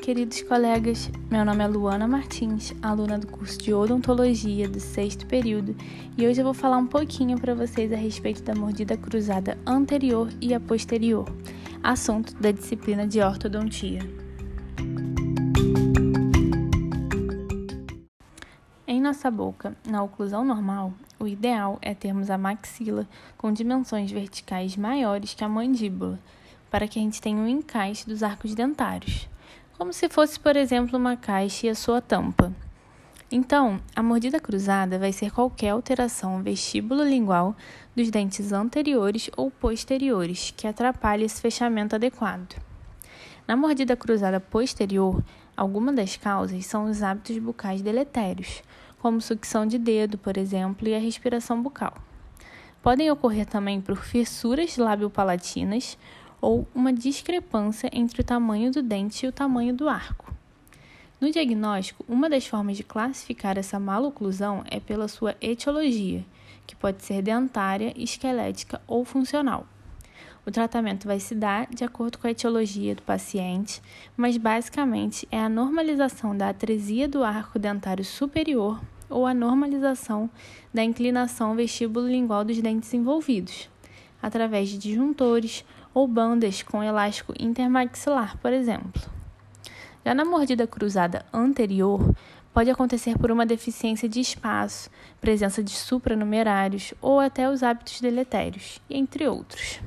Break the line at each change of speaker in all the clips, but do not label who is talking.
queridos colegas. Meu nome é Luana Martins, aluna do curso de Odontologia do sexto período, e hoje eu vou falar um pouquinho para vocês a respeito da mordida cruzada anterior e a posterior, assunto da disciplina de ortodontia. Em nossa boca, na oclusão normal, o ideal é termos a maxila com dimensões verticais maiores que a mandíbula para que a gente tenha um encaixe dos arcos dentários, como se fosse, por exemplo, uma caixa e a sua tampa. Então, a mordida cruzada vai ser qualquer alteração vestíbulo-lingual dos dentes anteriores ou posteriores que atrapalhe esse fechamento adequado. Na mordida cruzada posterior, algumas das causas são os hábitos bucais deletérios, como sucção de dedo, por exemplo, e a respiração bucal. Podem ocorrer também por fissuras lábio-palatinas ou uma discrepância entre o tamanho do dente e o tamanho do arco. No diagnóstico, uma das formas de classificar essa maloclusão é pela sua etiologia, que pode ser dentária, esquelética ou funcional. O tratamento vai se dar de acordo com a etiologia do paciente, mas basicamente é a normalização da atresia do arco dentário superior ou a normalização da inclinação vestíbulo-lingual dos dentes envolvidos, através de disjuntores ou bandas com elástico intermaxilar, por exemplo. Já na mordida cruzada anterior, pode acontecer por uma deficiência de espaço, presença de supranumerários ou até os hábitos deletérios, entre outros.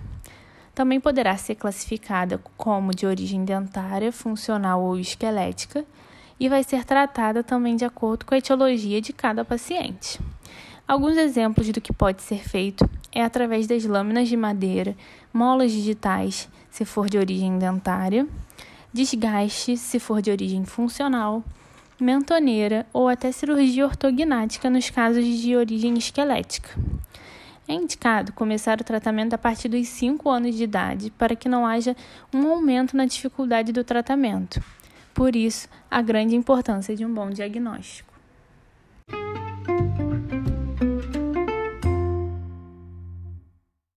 Também poderá ser classificada como de origem dentária, funcional ou esquelética e vai ser tratada também de acordo com a etiologia de cada paciente. Alguns exemplos do que pode ser feito é através das lâminas de madeira, molas digitais, se for de origem dentária, desgaste, se for de origem funcional, mentoneira ou até cirurgia ortognática nos casos de origem esquelética. É indicado começar o tratamento a partir dos 5 anos de idade para que não haja um aumento na dificuldade do tratamento. Por isso, a grande importância de um bom diagnóstico.